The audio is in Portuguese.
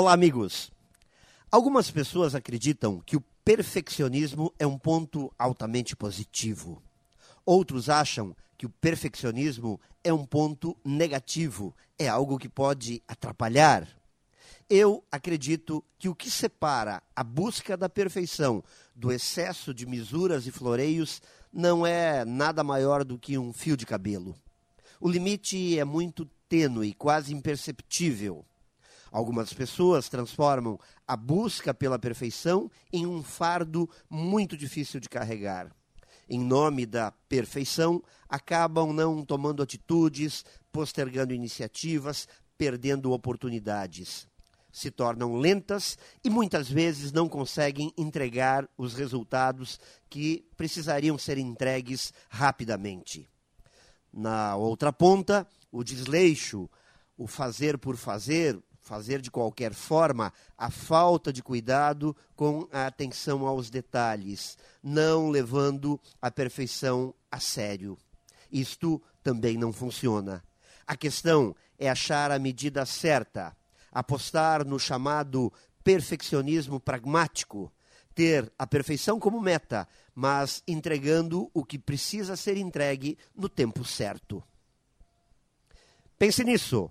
Olá, amigos. Algumas pessoas acreditam que o perfeccionismo é um ponto altamente positivo. Outros acham que o perfeccionismo é um ponto negativo, é algo que pode atrapalhar. Eu acredito que o que separa a busca da perfeição do excesso de misuras e floreios não é nada maior do que um fio de cabelo. O limite é muito tênue, quase imperceptível. Algumas pessoas transformam a busca pela perfeição em um fardo muito difícil de carregar. Em nome da perfeição, acabam não tomando atitudes, postergando iniciativas, perdendo oportunidades. Se tornam lentas e muitas vezes não conseguem entregar os resultados que precisariam ser entregues rapidamente. Na outra ponta, o desleixo, o fazer por fazer, fazer de qualquer forma, a falta de cuidado com a atenção aos detalhes, não levando a perfeição a sério. Isto também não funciona. A questão é achar a medida certa, apostar no chamado perfeccionismo pragmático, ter a perfeição como meta, mas entregando o que precisa ser entregue no tempo certo. Pense nisso